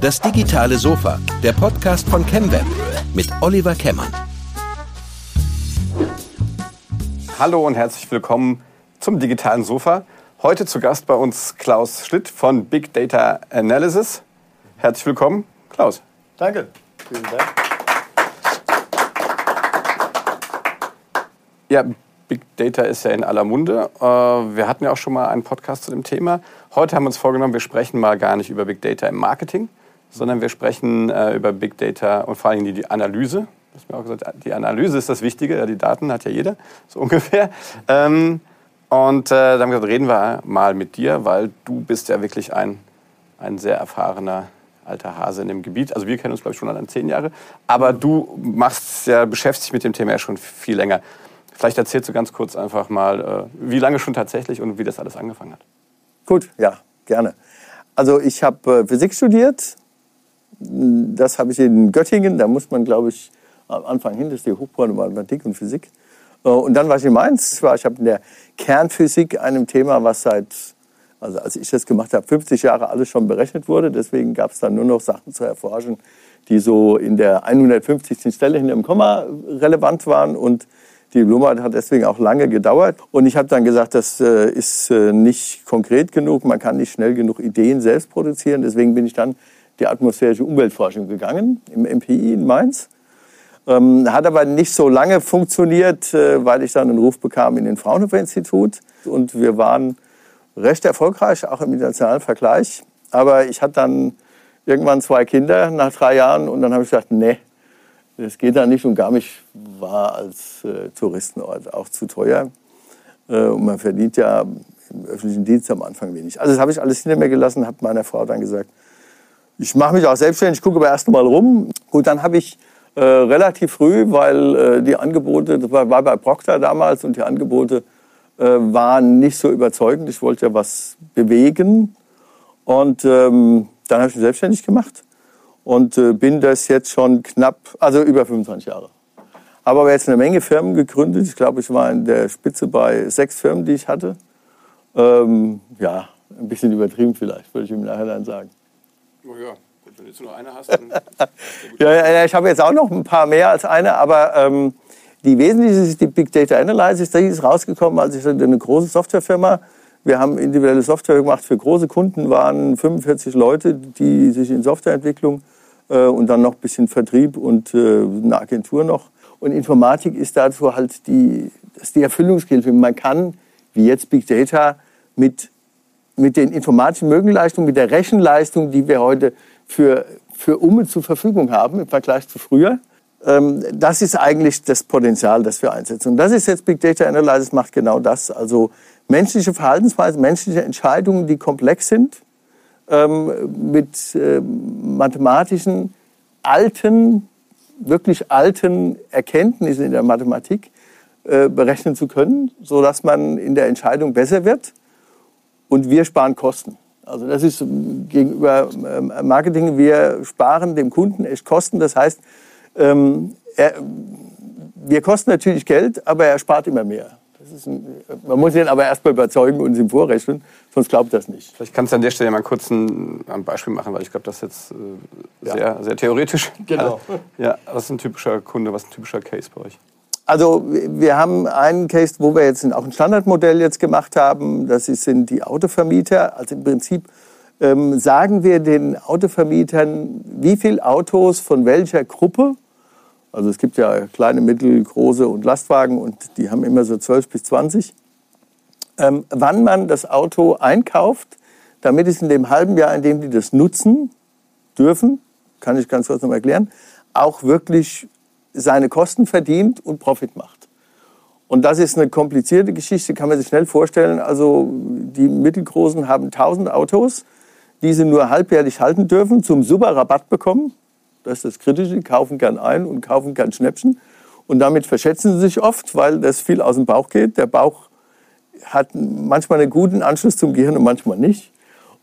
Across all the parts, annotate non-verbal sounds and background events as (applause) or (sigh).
Das digitale Sofa, der Podcast von ChemWeb mit Oliver Kemmern. Hallo und herzlich willkommen zum digitalen Sofa. Heute zu Gast bei uns Klaus Schlitt von Big Data Analysis. Herzlich willkommen, Klaus. Danke. Vielen Dank. Ja, Big Data ist ja in aller Munde. Äh, wir hatten ja auch schon mal einen Podcast zu dem Thema. Heute haben wir uns vorgenommen, wir sprechen mal gar nicht über Big Data im Marketing, sondern wir sprechen äh, über Big Data und vor allem die Analyse. Du hast mir auch gesagt, die Analyse ist das Wichtige. Die Daten hat ja jeder, (laughs) so ungefähr. Ähm, und äh, da haben wir gesagt, reden wir mal mit dir, weil du bist ja wirklich ein, ein sehr erfahrener alter Hase in dem Gebiet. Also wir kennen uns, glaube ich, schon an zehn Jahre. Aber du machst ja, beschäftigst dich mit dem Thema ja schon viel länger. Vielleicht erzählst du ganz kurz einfach mal, äh, wie lange schon tatsächlich und wie das alles angefangen hat. Gut, ja, gerne. Also ich habe äh, Physik studiert. Das habe ich in Göttingen. Da muss man, glaube ich, am Anfang hin, das ist die Hochschule Mathematik und Physik. Äh, und dann war ich in Mainz. Ich habe in der Kernphysik, einem Thema, was seit, also als ich das gemacht habe, 50 Jahre alles schon berechnet wurde. Deswegen gab es dann nur noch Sachen zu erforschen, die so in der 150. Stelle hinter dem Komma relevant waren. Und die Diplomarbeit hat deswegen auch lange gedauert. Und ich habe dann gesagt, das äh, ist äh, nicht konkret genug. Man kann nicht schnell genug Ideen selbst produzieren. Deswegen bin ich dann die atmosphärische Umweltforschung gegangen im MPI in Mainz. Ähm, hat aber nicht so lange funktioniert, äh, weil ich dann einen Ruf bekam in den Fraunhofer Institut. Und wir waren recht erfolgreich, auch im internationalen Vergleich. Aber ich hatte dann irgendwann zwei Kinder nach drei Jahren und dann habe ich gesagt, nee, das geht da nicht und Garmisch war als äh, Touristenort auch zu teuer. Äh, und man verdient ja im öffentlichen Dienst am Anfang wenig. Also das habe ich alles hinter mir gelassen, habe meiner Frau dann gesagt, ich mache mich auch selbstständig, gucke aber erst mal rum. Gut, dann habe ich äh, relativ früh, weil äh, die Angebote, das war, war, bei Procter damals und die Angebote äh, waren nicht so überzeugend. Ich wollte ja was bewegen und ähm, dann habe ich mich selbstständig gemacht und äh, bin das jetzt schon knapp, also über 25 Jahre. Habe aber jetzt eine Menge Firmen gegründet. Ich glaube, ich war in der Spitze bei sechs Firmen, die ich hatte. Ähm, ja, ein bisschen übertrieben vielleicht, würde ich im Nachhinein sagen. Oh ja, gut, wenn du jetzt nur eine hast, dann. (laughs) ja, ja, ich habe jetzt auch noch ein paar mehr als eine, aber ähm, die wesentliche ist die Big Data Analysis. Die ist rausgekommen, als ich eine große Softwarefirma wir haben individuelle Software gemacht für große Kunden, waren 45 Leute, die sich in Softwareentwicklung und dann noch ein bisschen Vertrieb und äh, eine Agentur noch. Und Informatik ist dazu halt die, das die Erfüllungshilfe. Man kann, wie jetzt Big Data, mit, mit den informatischen Mögenleistungen, mit der Rechenleistung, die wir heute für, für Umme zur Verfügung haben im Vergleich zu früher, ähm, das ist eigentlich das Potenzial, das wir einsetzen. Und das ist jetzt Big Data Analysis macht genau das. Also menschliche Verhaltensweisen, menschliche Entscheidungen, die komplex sind, ähm, mit äh, mathematischen alten, wirklich alten Erkenntnissen in der Mathematik äh, berechnen zu können, so dass man in der Entscheidung besser wird und wir sparen Kosten. Also das ist gegenüber ähm, Marketing, wir sparen dem Kunden echt Kosten. Das heißt, ähm, er, wir kosten natürlich Geld, aber er spart immer mehr. Ein, man muss ihn aber erstmal überzeugen und ihm vorrechnen, sonst glaubt das nicht. Vielleicht kannst du an der Stelle mal kurz ein, ein Beispiel machen, weil ich glaube, das ist jetzt äh, sehr, ja. sehr theoretisch. Genau. Also, (laughs) ja, was ist ein typischer Kunde, was ist ein typischer Case bei euch? Also wir haben einen Case, wo wir jetzt auch ein Standardmodell jetzt gemacht haben. Das sind die Autovermieter. Also im Prinzip ähm, sagen wir den Autovermietern, wie viele Autos von welcher Gruppe also es gibt ja kleine, mittel, große und Lastwagen und die haben immer so 12 bis 20. Ähm, wann man das Auto einkauft, damit es in dem halben Jahr, in dem die das nutzen dürfen, kann ich ganz kurz noch erklären, auch wirklich seine Kosten verdient und Profit macht. Und das ist eine komplizierte Geschichte, kann man sich schnell vorstellen. Also die Mittelgroßen haben 1000 Autos, die sie nur halbjährlich halten dürfen, zum super Rabatt bekommen. Das ist das Kritische. Kaufen gern ein und kaufen gern Schnäppchen. Und damit verschätzen sie sich oft, weil das viel aus dem Bauch geht. Der Bauch hat manchmal einen guten Anschluss zum Gehirn und manchmal nicht.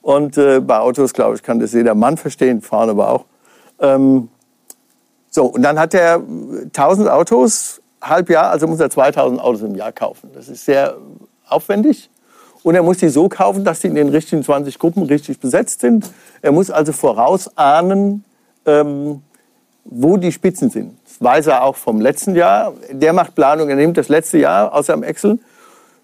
Und äh, bei Autos, glaube ich, kann das jeder Mann verstehen, fahren aber auch. Ähm, so, und dann hat er 1000 Autos, halb Jahr, also muss er 2000 Autos im Jahr kaufen. Das ist sehr aufwendig. Und er muss die so kaufen, dass die in den richtigen 20 Gruppen richtig besetzt sind. Er muss also vorausahnen, ähm, wo die Spitzen sind. Das weiß er auch vom letzten Jahr. Der macht Planung, er nimmt das letzte Jahr aus seinem Excel,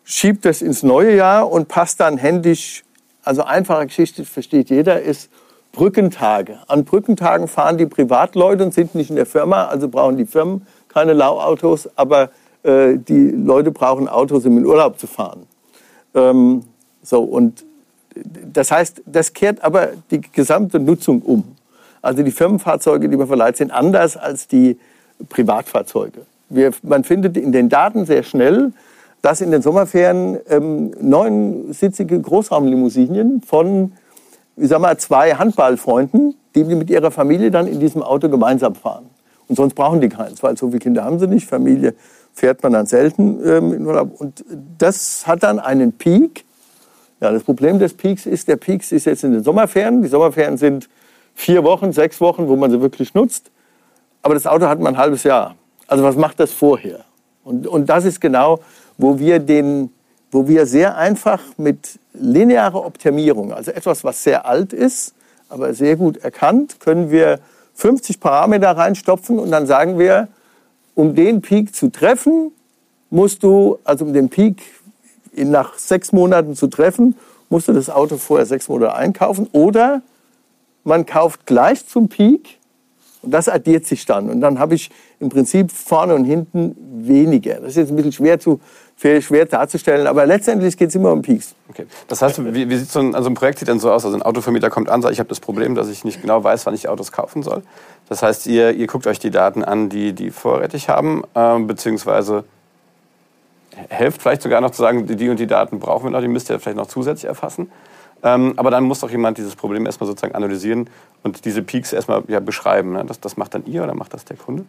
schiebt das ins neue Jahr und passt dann händisch. Also einfache Geschichte, versteht jeder, ist Brückentage. An Brückentagen fahren die Privatleute und sind nicht in der Firma, also brauchen die Firmen keine Lauautos, aber äh, die Leute brauchen Autos, um in Urlaub zu fahren. Ähm, so, und das heißt, das kehrt aber die gesamte Nutzung um. Also die Firmenfahrzeuge, die man verleiht, sind anders als die Privatfahrzeuge. Wir, man findet in den Daten sehr schnell, dass in den Sommerferien ähm, neunsitzige Großraumlimousinien von, ich sag mal, zwei Handballfreunden, die mit ihrer Familie dann in diesem Auto gemeinsam fahren. Und sonst brauchen die keins, weil so viele Kinder haben sie nicht. Familie fährt man dann selten ähm, in Urlaub. Und das hat dann einen Peak. Ja, das Problem des Peaks ist, der Peak ist jetzt in den Sommerferien. Die Sommerferien sind vier Wochen, sechs Wochen, wo man sie wirklich nutzt. Aber das Auto hat man ein halbes Jahr. Also was macht das vorher? Und, und das ist genau, wo wir, den, wo wir sehr einfach mit linearer Optimierung, also etwas, was sehr alt ist, aber sehr gut erkannt, können wir 50 Parameter reinstopfen und dann sagen wir, um den Peak zu treffen, musst du, also um den Peak nach sechs Monaten zu treffen, musst du das Auto vorher sechs Monate einkaufen oder man kauft gleich zum Peak und das addiert sich dann. Und dann habe ich im Prinzip vorne und hinten weniger. Das ist jetzt ein bisschen schwer, zu, schwer darzustellen, aber letztendlich geht es immer um Peaks. Okay. Das heißt, wie, wie sieht so ein, also ein Projekt sieht denn so aus? Also ein Autovermieter kommt an, sagt, ich habe das Problem, dass ich nicht genau weiß, wann ich Autos kaufen soll. Das heißt, ihr, ihr guckt euch die Daten an, die die vorrätig haben, äh, beziehungsweise helft vielleicht sogar noch zu sagen, die und die Daten brauchen wir noch, die müsst ihr vielleicht noch zusätzlich erfassen. Ähm, aber dann muss doch jemand dieses Problem erstmal sozusagen analysieren und diese Peaks erstmal ja, beschreiben. Ne? Das, das macht dann ihr oder macht das der Kunde?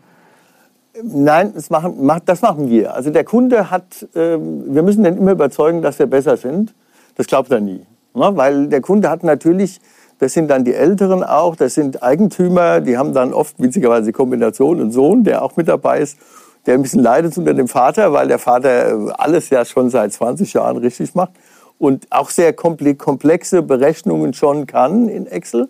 Nein, das machen, das machen wir. Also der Kunde hat, ähm, wir müssen den immer überzeugen, dass wir besser sind. Das glaubt er nie. Ne? Weil der Kunde hat natürlich, das sind dann die Älteren auch, das sind Eigentümer, die haben dann oft witzigerweise Kombination einen Sohn, der auch mit dabei ist, der ein bisschen leidet unter dem Vater, weil der Vater äh, alles ja schon seit 20 Jahren richtig macht und auch sehr komplexe Berechnungen schon kann in Excel.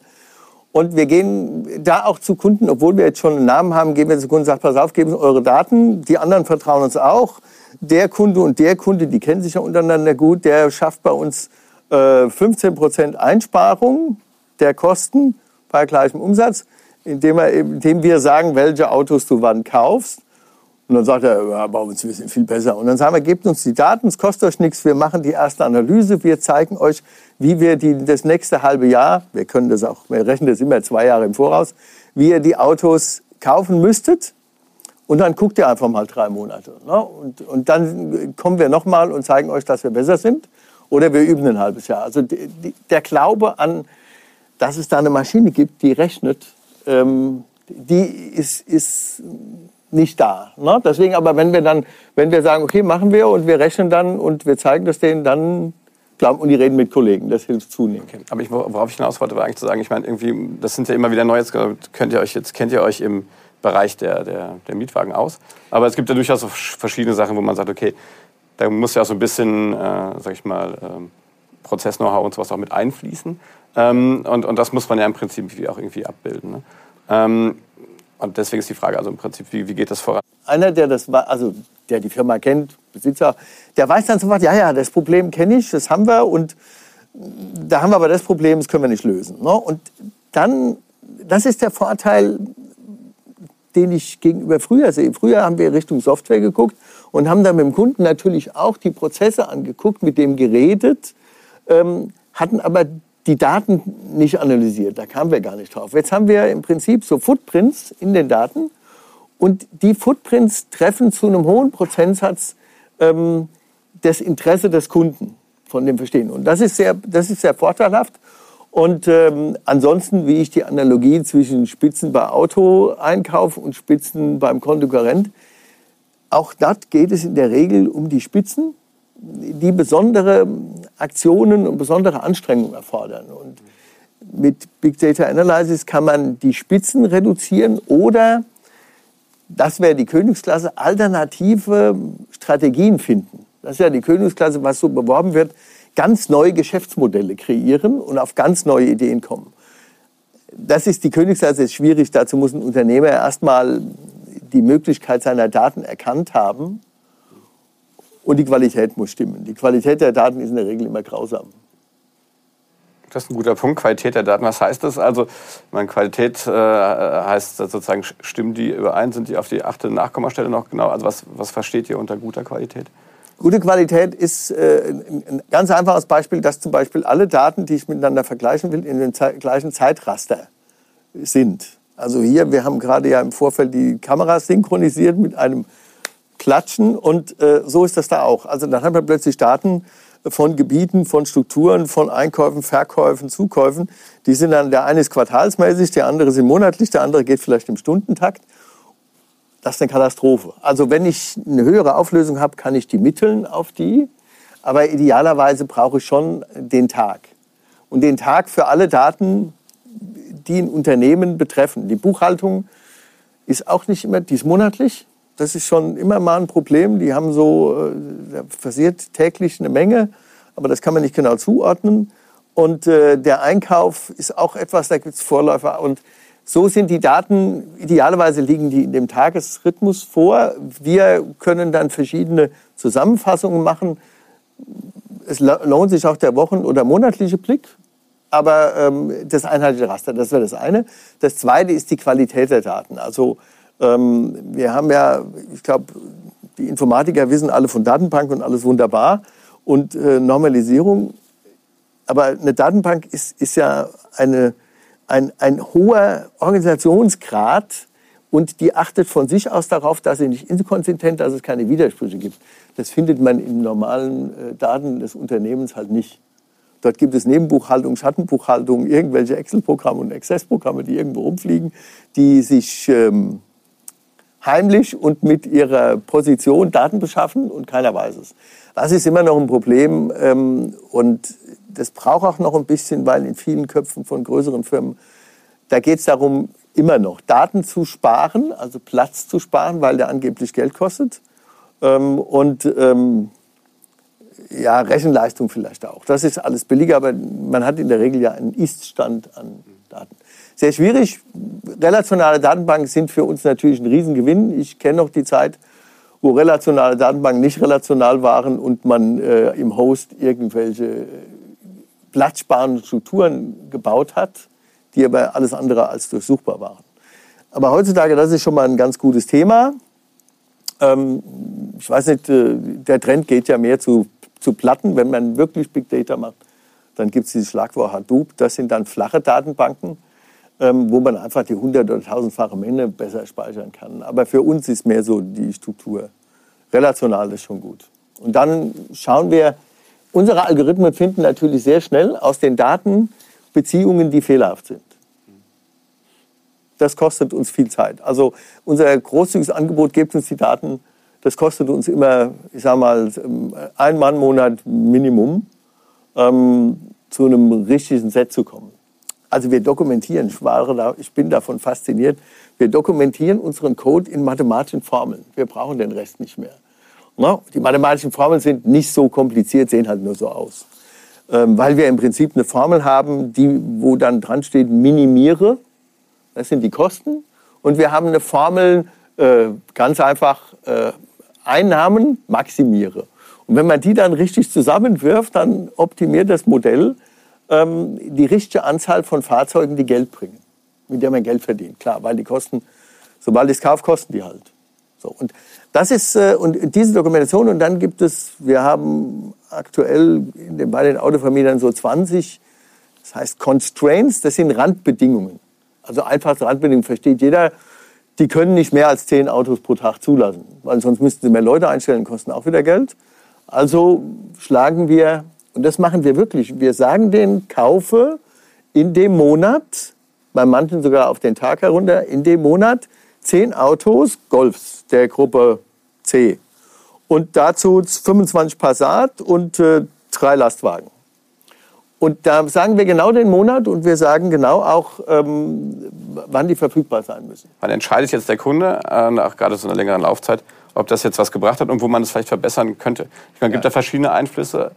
Und wir gehen da auch zu Kunden, obwohl wir jetzt schon einen Namen haben, gehen wir zu Kunden und sagen, pass auf, geben Sie eure Daten. Die anderen vertrauen uns auch. Der Kunde und der Kunde, die kennen sich ja untereinander gut, der schafft bei uns äh, 15 Prozent Einsparung der Kosten bei gleichem Umsatz, indem, er, indem wir sagen, welche Autos du wann kaufst. Und dann sagt er, ja, bei uns wissen viel besser. Und dann sagen wir, gebt uns die Daten, es kostet euch nichts, wir machen die erste Analyse, wir zeigen euch, wie wir die, das nächste halbe Jahr, wir können das auch, wir rechnen das immer zwei Jahre im Voraus, wie ihr die Autos kaufen müsstet. Und dann guckt ihr einfach mal drei Monate. Ne? Und, und dann kommen wir nochmal und zeigen euch, dass wir besser sind. Oder wir üben ein halbes Jahr. Also die, die, der Glaube an, dass es da eine Maschine gibt, die rechnet, ähm, die ist, ist nicht da. Ne? Deswegen aber, wenn wir dann, wenn wir sagen, okay, machen wir und wir rechnen dann und wir zeigen das denen, dann glauben und die reden mit Kollegen, das hilft zunehmend. Okay. Aber ich, worauf ich hinaus wollte, war eigentlich zu sagen, ich meine, irgendwie, das sind ja immer wieder neue, jetzt könnt ihr euch jetzt kennt ihr euch im Bereich der, der, der Mietwagen aus. Aber es gibt ja durchaus verschiedene Sachen, wo man sagt, okay, da muss ja auch so ein bisschen, äh, sag ich mal, ähm, Prozess-Know-how und sowas auch mit einfließen. Ähm, und, und das muss man ja im Prinzip auch irgendwie abbilden. Ne? Ähm, und deswegen ist die Frage, also im Prinzip, wie, wie geht das voran? Einer, der das, also der die Firma kennt, Besitzer, der weiß dann sofort, ja, ja, das Problem kenne ich, das haben wir und da haben wir aber das Problem, das können wir nicht lösen. Ne? Und dann, das ist der Vorteil, den ich gegenüber früher sehe. Früher haben wir Richtung Software geguckt und haben dann mit dem Kunden natürlich auch die Prozesse angeguckt, mit dem geredet, ähm, hatten aber die Daten nicht analysiert. Da kamen wir gar nicht drauf. Jetzt haben wir im Prinzip so Footprints in den Daten und die Footprints treffen zu einem hohen Prozentsatz ähm, das Interesse des Kunden von dem Verstehen. Und das ist sehr, das ist sehr vorteilhaft. Und ähm, ansonsten, wie ich die Analogie zwischen Spitzen bei Autoeinkauf und Spitzen beim Konkurrent, auch dort geht es in der Regel um die Spitzen die besondere Aktionen und besondere Anstrengungen erfordern. Und mit Big Data Analysis kann man die Spitzen reduzieren oder, das wäre die Königsklasse, alternative Strategien finden. Das ist ja die Königsklasse, was so beworben wird. ganz neue Geschäftsmodelle kreieren und auf ganz neue Ideen kommen. Das ist die Königsklasse, ist schwierig. Dazu muss ein Unternehmer erstmal die Möglichkeit seiner Daten erkannt haben und die Qualität muss stimmen. Die Qualität der Daten ist in der Regel immer grausam. Das ist ein guter Punkt, Qualität der Daten. Was heißt das? Also, meine Qualität äh, heißt sozusagen, stimmen die überein? Sind die auf die achte Nachkommastelle noch genau? Also, was, was versteht ihr unter guter Qualität? Gute Qualität ist äh, ein ganz einfaches Beispiel, dass zum Beispiel alle Daten, die ich miteinander vergleichen will, in dem gleichen Zeitraster sind. Also hier, wir haben gerade ja im Vorfeld die Kameras synchronisiert mit einem Klatschen und äh, so ist das da auch. Also dann haben wir plötzlich Daten, von Gebieten, von Strukturen, von Einkäufen, Verkäufen, Zukäufen. Die sind dann, der eine ist quartalsmäßig, der andere sind monatlich, der andere geht vielleicht im Stundentakt. Das ist eine Katastrophe. Also wenn ich eine höhere Auflösung habe, kann ich die mitteln auf die. Aber idealerweise brauche ich schon den Tag. Und den Tag für alle Daten, die ein Unternehmen betreffen. Die Buchhaltung ist auch nicht immer, die ist monatlich. Das ist schon immer mal ein Problem. Die haben so, äh, da passiert täglich eine Menge, aber das kann man nicht genau zuordnen. Und äh, der Einkauf ist auch etwas, da gibt es Vorläufer. Und so sind die Daten, idealerweise liegen die in dem Tagesrhythmus vor. Wir können dann verschiedene Zusammenfassungen machen. Es lohnt sich auch der Wochen- oder monatliche Blick. Aber ähm, das einheitliche Raster, das wäre das eine. Das zweite ist die Qualität der Daten. Also wir haben ja, ich glaube, die Informatiker wissen alle von Datenbank und alles wunderbar und äh, Normalisierung. Aber eine Datenbank ist, ist ja eine, ein, ein hoher Organisationsgrad und die achtet von sich aus darauf, dass sie nicht inkonsistent, dass es keine Widersprüche gibt. Das findet man in normalen äh, Daten des Unternehmens halt nicht. Dort gibt es Nebenbuchhaltung, Schattenbuchhaltung, irgendwelche Excel-Programme und Access-Programme, die irgendwo rumfliegen, die sich ähm, heimlich und mit ihrer Position Daten beschaffen und keiner weiß es. Das ist immer noch ein Problem ähm, und das braucht auch noch ein bisschen, weil in vielen Köpfen von größeren Firmen, da geht es darum, immer noch Daten zu sparen, also Platz zu sparen, weil der angeblich Geld kostet ähm, und ähm, ja, Rechenleistung vielleicht auch. Das ist alles billiger, aber man hat in der Regel ja einen Ist-Stand an Daten sehr schwierig. Relationale Datenbanken sind für uns natürlich ein Riesengewinn. Ich kenne noch die Zeit, wo relationale Datenbanken nicht relational waren und man äh, im Host irgendwelche platzsparenden Strukturen gebaut hat, die aber alles andere als durchsuchbar waren. Aber heutzutage, das ist schon mal ein ganz gutes Thema. Ähm, ich weiß nicht, äh, der Trend geht ja mehr zu, zu Platten. Wenn man wirklich Big Data macht, dann gibt es dieses Schlagwort Hadoop. Das sind dann flache Datenbanken wo man einfach die hundert- oder tausendfache Menge besser speichern kann. Aber für uns ist mehr so die Struktur. Relational ist schon gut. Und dann schauen wir, unsere Algorithmen finden natürlich sehr schnell aus den Daten Beziehungen, die fehlerhaft sind. Das kostet uns viel Zeit. Also unser großzügiges Angebot gibt uns die Daten. Das kostet uns immer, ich sage mal, ein Mann-Monat Minimum, ähm, zu einem richtigen Set zu kommen. Also wir dokumentieren, ich, da, ich bin davon fasziniert, wir dokumentieren unseren Code in mathematischen Formeln. Wir brauchen den Rest nicht mehr. Na, die mathematischen Formeln sind nicht so kompliziert, sehen halt nur so aus. Ähm, weil wir im Prinzip eine Formel haben, die, wo dann dran steht, minimiere, das sind die Kosten. Und wir haben eine Formel, äh, ganz einfach, äh, Einnahmen maximiere. Und wenn man die dann richtig zusammenwirft, dann optimiert das Modell ähm, die richtige Anzahl von Fahrzeugen, die Geld bringen, mit der man Geld verdient. Klar, weil die kosten, sobald ich es kaufe, kosten die halt. So, und das ist äh, und diese Dokumentation und dann gibt es, wir haben aktuell den, bei den Autovermietern so 20, das heißt Constraints, das sind Randbedingungen. Also einfachste Randbedingungen versteht jeder, die können nicht mehr als zehn Autos pro Tag zulassen, weil sonst müssten sie mehr Leute einstellen, kosten auch wieder Geld. Also schlagen wir und das machen wir wirklich. Wir sagen denen, kaufe in dem Monat, bei manchen sogar auf den Tag herunter, in dem Monat zehn Autos, Golfs der Gruppe C. Und dazu 25 Passat und äh, drei Lastwagen. Und da sagen wir genau den Monat und wir sagen genau auch, ähm, wann die verfügbar sein müssen. Wann entscheidet jetzt der Kunde, äh, nach gerade so einer längeren Laufzeit, ob das jetzt was gebracht hat und wo man es vielleicht verbessern könnte? Ich meine, es gibt ja. da verschiedene Einflüsse.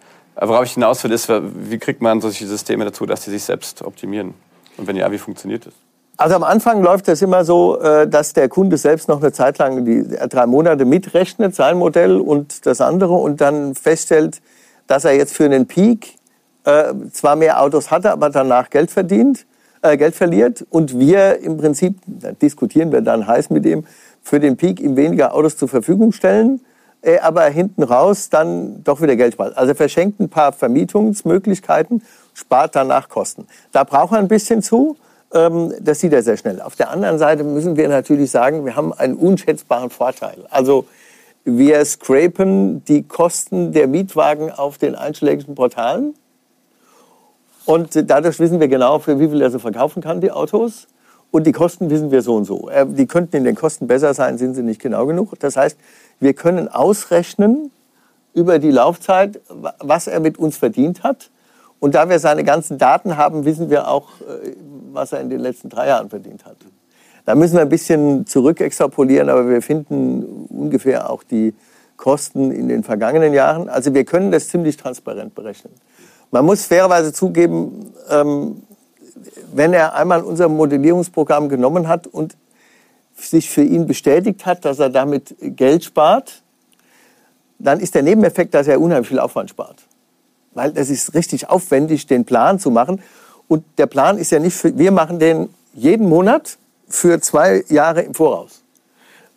Worauf ich hinaus will, ist, wie kriegt man solche Systeme dazu, dass sie sich selbst optimieren? Und wenn ja, wie funktioniert das? Also am Anfang läuft das immer so, äh, dass der Kunde selbst noch eine Zeit lang die drei Monate mitrechnet, sein Modell und das andere und dann feststellt, dass er jetzt für einen Peak äh, zwar mehr Autos hatte, aber danach Geld verdient, äh, Geld verliert und wir im Prinzip, da diskutieren wir dann heiß mit ihm, für den Peak ihm weniger Autos zur Verfügung stellen, äh, aber hinten raus dann doch wieder Geld spart. Also er verschenkt ein paar Vermietungsmöglichkeiten, spart danach Kosten. Da braucht er ein bisschen zu. Ähm, das sieht er sehr schnell. Auf der anderen Seite müssen wir natürlich sagen, wir haben einen unschätzbaren Vorteil. Also wir scrapen die Kosten der Mietwagen auf den einschlägigen Portalen. Und dadurch wissen wir genau, für wie viel er sie verkaufen kann, die Autos. Und die Kosten wissen wir so und so. Äh, die könnten in den Kosten besser sein, sind sie nicht genau genug. Das heißt, wir können ausrechnen über die Laufzeit, was er mit uns verdient hat. Und da wir seine ganzen Daten haben, wissen wir auch, äh, was er in den letzten drei Jahren verdient hat. Da müssen wir ein bisschen zurück extrapolieren, aber wir finden ungefähr auch die Kosten in den vergangenen Jahren. Also wir können das ziemlich transparent berechnen. Man muss fairerweise zugeben, ähm, wenn er einmal unser Modellierungsprogramm genommen hat und sich für ihn bestätigt hat, dass er damit Geld spart, dann ist der Nebeneffekt, dass er unheimlich viel Aufwand spart. Weil es ist richtig aufwendig, den Plan zu machen. Und der Plan ist ja nicht für, wir machen den jeden Monat für zwei Jahre im Voraus.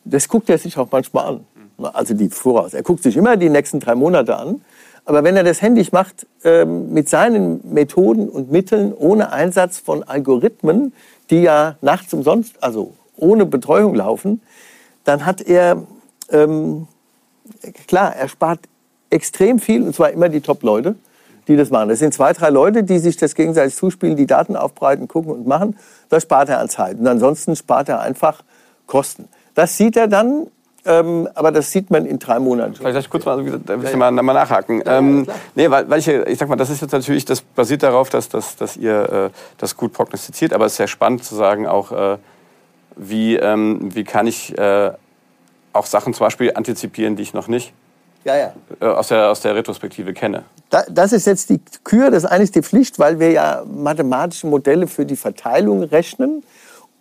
Das guckt er sich auch manchmal an. Also die Voraus. Er guckt sich immer die nächsten drei Monate an. Aber wenn er das händisch macht, ähm, mit seinen Methoden und Mitteln, ohne Einsatz von Algorithmen, die ja nachts umsonst, also ohne Betreuung laufen, dann hat er, ähm, klar, er spart extrem viel, und zwar immer die Top-Leute, die das machen. Das sind zwei, drei Leute, die sich das gegenseitig zuspielen, die Daten aufbereiten, gucken und machen. Das spart er an Zeit. Und ansonsten spart er einfach Kosten. Das sieht er dann ähm, aber das sieht man in drei Monaten. Vielleicht kurz mal, da will ich mal, mal nachhaken. Ja, ähm, nee, weil, weil ich, ich sag mal, das ist jetzt natürlich, das basiert darauf, dass, dass, dass ihr äh, das gut prognostiziert, aber es ist sehr spannend zu sagen auch, äh, wie, ähm, wie kann ich äh, auch Sachen zum Beispiel antizipieren, die ich noch nicht ja, ja. Äh, aus, der, aus der Retrospektive kenne. Da, das ist jetzt die Kür, das ist eigentlich die Pflicht, weil wir ja mathematische Modelle für die Verteilung rechnen.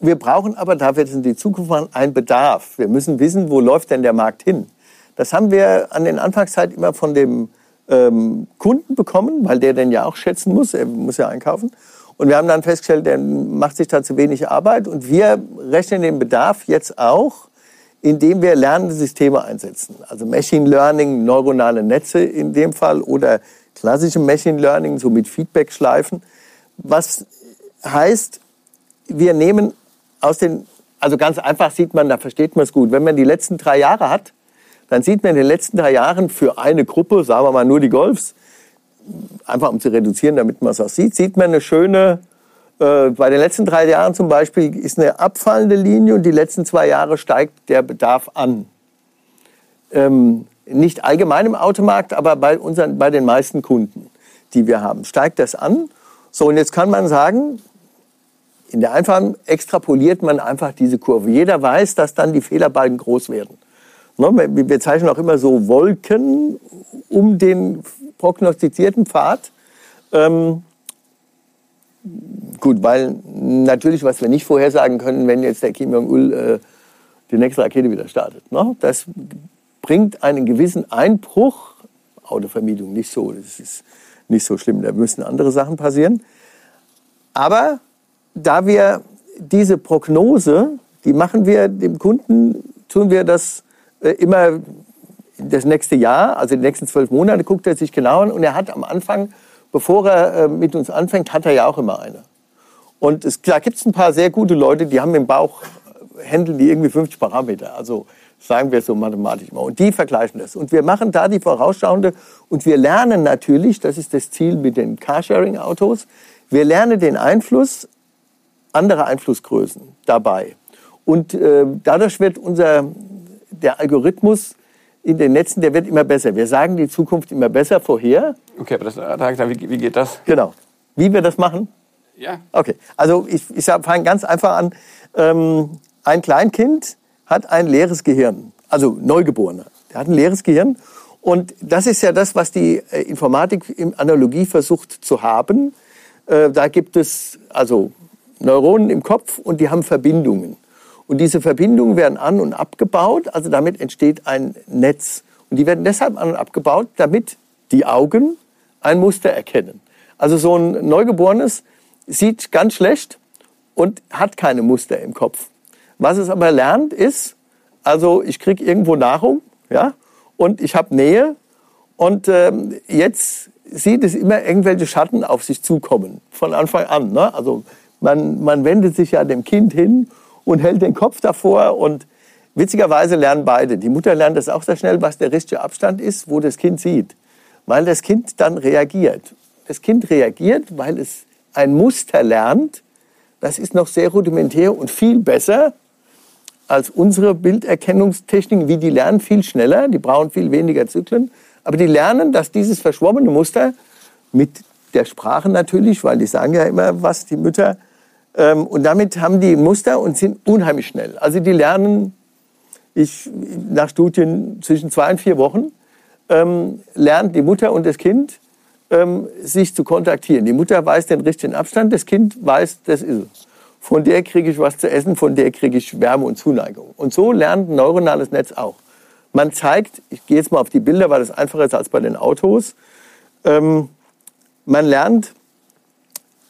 Wir brauchen aber, da wird es in die Zukunft machen, einen Bedarf. Wir müssen wissen, wo läuft denn der Markt hin. Das haben wir an den Anfangszeit immer von dem ähm, Kunden bekommen, weil der den ja auch schätzen muss. Er muss ja einkaufen. Und wir haben dann festgestellt, der macht sich da zu wenig Arbeit. Und wir rechnen den Bedarf jetzt auch, indem wir lernende Systeme einsetzen. Also Machine Learning, neuronale Netze in dem Fall oder klassische Machine Learning, so mit Feedback-Schleifen. Was heißt, wir nehmen aus den, also ganz einfach sieht man, da versteht man es gut. Wenn man die letzten drei Jahre hat, dann sieht man in den letzten drei Jahren für eine Gruppe, sagen wir mal nur die Golfs, einfach um zu reduzieren, damit man es auch sieht, sieht man eine schöne, äh, bei den letzten drei Jahren zum Beispiel ist eine abfallende Linie und die letzten zwei Jahre steigt der Bedarf an. Ähm, nicht allgemein im Automarkt, aber bei, unseren, bei den meisten Kunden, die wir haben, steigt das an. So, und jetzt kann man sagen, in der Einfahren extrapoliert man einfach diese Kurve. Jeder weiß, dass dann die Fehlerbalken groß werden. Ne, wir zeichnen auch immer so Wolken um den prognostizierten Pfad. Ähm, gut, weil natürlich, was wir nicht vorhersagen können, wenn jetzt der Kim Jong-il äh, die nächste Rakete wieder startet. Ne? Das bringt einen gewissen Einbruch. Autovermietung nicht so, das ist nicht so schlimm, da müssen andere Sachen passieren. Aber da wir diese Prognose, die machen wir dem Kunden, tun wir das äh, immer das nächste Jahr, also die nächsten zwölf Monate, guckt er sich genau an und er hat am Anfang, bevor er äh, mit uns anfängt, hat er ja auch immer eine. Und es, da gibt es ein paar sehr gute Leute, die haben im Bauch, äh, handeln die irgendwie 50 Parameter, also sagen wir so mathematisch mal. Und die vergleichen das. Und wir machen da die vorausschauende und wir lernen natürlich, das ist das Ziel mit den Carsharing-Autos, wir lernen den Einfluss andere Einflussgrößen dabei. Und äh, dadurch wird unser, der Algorithmus in den Netzen, der wird immer besser. Wir sagen die Zukunft immer besser vorher. Okay, aber das, wie, wie geht das? Genau. Wie wir das machen? Ja. Okay, also ich, ich fange ganz einfach an. Ähm, ein Kleinkind hat ein leeres Gehirn, also Neugeborener. Der hat ein leeres Gehirn Und das ist ja das, was die äh, Informatik in Analogie versucht zu haben. Äh, da gibt es also Neuronen im Kopf und die haben Verbindungen. Und diese Verbindungen werden an- und abgebaut, also damit entsteht ein Netz. Und die werden deshalb an- und abgebaut, damit die Augen ein Muster erkennen. Also so ein Neugeborenes sieht ganz schlecht und hat keine Muster im Kopf. Was es aber lernt ist, also ich kriege irgendwo Nahrung, ja, und ich habe Nähe und ähm, jetzt sieht es immer irgendwelche Schatten auf sich zukommen von Anfang an. Ne? Also man, man wendet sich ja dem Kind hin und hält den Kopf davor und witzigerweise lernen beide. Die Mutter lernt das auch sehr schnell, was der richtige Abstand ist, wo das Kind sieht, weil das Kind dann reagiert. Das Kind reagiert, weil es ein Muster lernt. Das ist noch sehr rudimentär und viel besser als unsere Bilderkennungstechniken, wie die lernen viel schneller, die brauchen viel weniger Zyklen, aber die lernen, dass dieses verschwommene Muster mit der Sprache natürlich, weil die sagen ja immer was, die Mütter, und damit haben die Muster und sind unheimlich schnell. Also die lernen, ich, nach Studien zwischen zwei und vier Wochen, ähm, lernt die Mutter und das Kind ähm, sich zu kontaktieren. Die Mutter weiß den richtigen Abstand, das Kind weiß, das ist es. Von der kriege ich was zu essen, von der kriege ich Wärme und Zuneigung. Und so lernt ein neuronales Netz auch. Man zeigt, ich gehe jetzt mal auf die Bilder, weil das einfacher ist als bei den Autos. Ähm, man lernt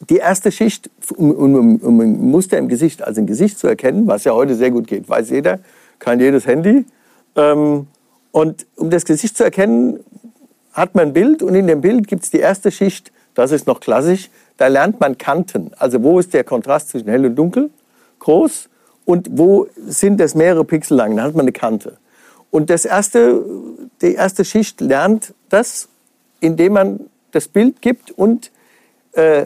die erste Schicht, um, um, um, ein Muster im Gesicht, also ein Gesicht zu erkennen, was ja heute sehr gut geht, weiß jeder, kann jedes Handy. Ähm, und um das Gesicht zu erkennen, hat man ein Bild und in dem Bild gibt es die erste Schicht, das ist noch klassisch, da lernt man Kanten. Also wo ist der Kontrast zwischen hell und dunkel groß und wo sind das mehrere Pixel lang, dann hat man eine Kante. Und das erste, die erste Schicht lernt das, indem man das Bild gibt und äh,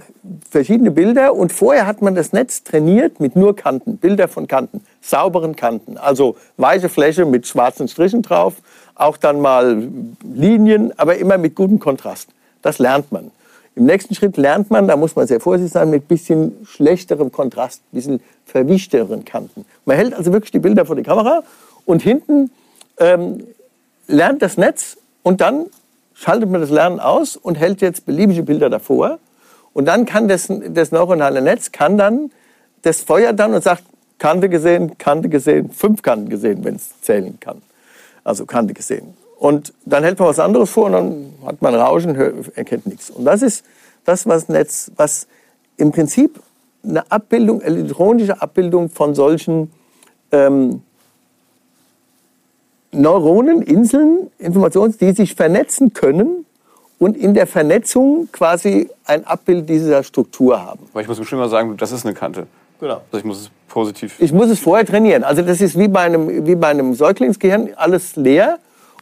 verschiedene Bilder. Und vorher hat man das Netz trainiert mit nur Kanten, Bilder von Kanten, sauberen Kanten. Also weiche Fläche mit schwarzen Strichen drauf, auch dann mal Linien, aber immer mit gutem Kontrast. Das lernt man. Im nächsten Schritt lernt man, da muss man sehr vorsichtig sein, mit bisschen schlechterem Kontrast, bisschen verwischteren Kanten. Man hält also wirklich die Bilder vor die Kamera und hinten ähm, lernt das Netz und dann schaltet man das Lernen aus und hält jetzt beliebige Bilder davor. Und dann kann das, das neuronale Netz kann dann das Feuer dann und sagt, Kante gesehen, Kante gesehen, fünf Kanten gesehen, wenn es zählen kann. Also Kante gesehen. Und dann hält man was anderes vor und dann hat man Rauschen, erkennt nichts. Und das ist das, was Netz, was im Prinzip eine Abbildung, elektronische Abbildung von solchen ähm, Neuronen, Inseln, Informationen, die sich vernetzen können und in der Vernetzung quasi ein Abbild dieser Struktur haben. Aber ich muss bestimmt mal sagen, das ist eine Kante. Genau. Also ich muss es positiv. Ich muss es vorher trainieren. Also das ist wie bei einem, wie bei einem Säuglingsgehirn, alles leer.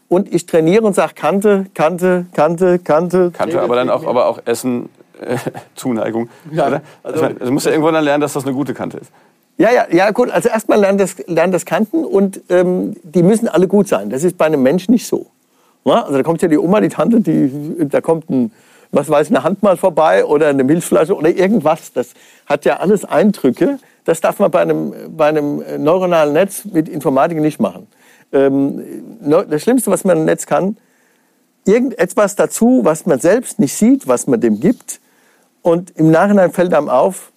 Und ich trainiere und sage Kante, Kante, Kante, Kante. Kante, aber dann auch, aber auch Essen, äh, (laughs) Zuneigung. Ja, oder? also- Also, also musst du irgendwann dann lernen, dass das eine gute Kante ist. Ja, ja, ja, gut. Also erstmal lernen das, lernen das Kanten und ähm, die müssen alle gut sein. Das ist bei einem Menschen nicht so. Na? Also da kommt ja die Oma, die Tante, die, da kommt ein, was weiß, eine Hand mal vorbei oder eine Milchflasche oder irgendwas. Das hat ja alles Eindrücke. Das darf man bei einem, bei einem neuronalen Netz mit Informatik nicht machen. Ähm, das Schlimmste, was man im Netz kann, irgendetwas dazu, was man selbst nicht sieht, was man dem gibt. Und im Nachhinein fällt einem auf,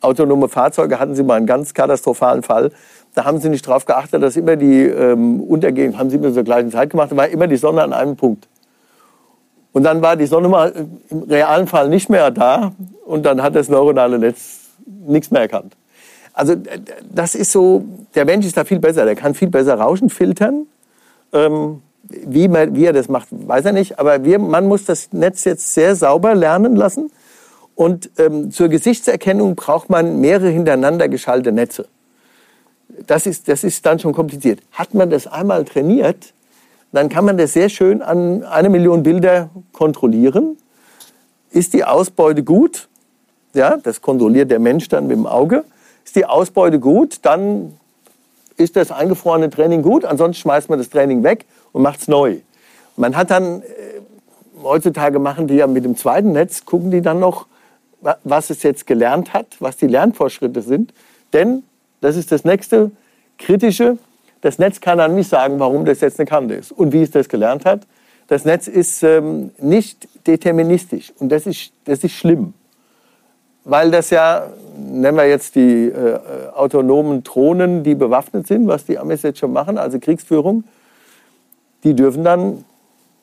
autonome Fahrzeuge hatten sie mal einen ganz katastrophalen Fall. Da haben sie nicht darauf geachtet, dass immer die ähm, untergehen, haben sie immer zur gleichen Zeit gemacht, da war immer die Sonne an einem Punkt. Und dann war die Sonne mal im realen Fall nicht mehr da und dann hat das neuronale Netz nichts mehr erkannt. Also das ist so, der Mensch ist da viel besser, der kann viel besser Rauschen filtern. Ähm, wie, man, wie er das macht, weiß er nicht, aber wir, man muss das Netz jetzt sehr sauber lernen lassen. Und ähm, zur Gesichtserkennung braucht man mehrere hintereinander geschaltete Netze. Das ist, das ist dann schon kompliziert. Hat man das einmal trainiert, dann kann man das sehr schön an eine Million Bilder kontrollieren. Ist die Ausbeute gut? Ja, das kontrolliert der Mensch dann mit dem Auge. Ist die Ausbeute gut, dann ist das eingefrorene Training gut. Ansonsten schmeißt man das Training weg und macht es neu. Man hat dann, äh, heutzutage machen die ja mit dem zweiten Netz, gucken die dann noch, wa- was es jetzt gelernt hat, was die Lernfortschritte sind. Denn, das ist das nächste kritische, das Netz kann dann nicht sagen, warum das jetzt eine Kante ist und wie es das gelernt hat. das Netz ist ähm, nicht deterministisch und das ist, das ist schlimm. Weil das ja, nennen wir jetzt die äh, autonomen Drohnen, die bewaffnet sind, was die Amis jetzt schon machen, also Kriegsführung, die dürfen dann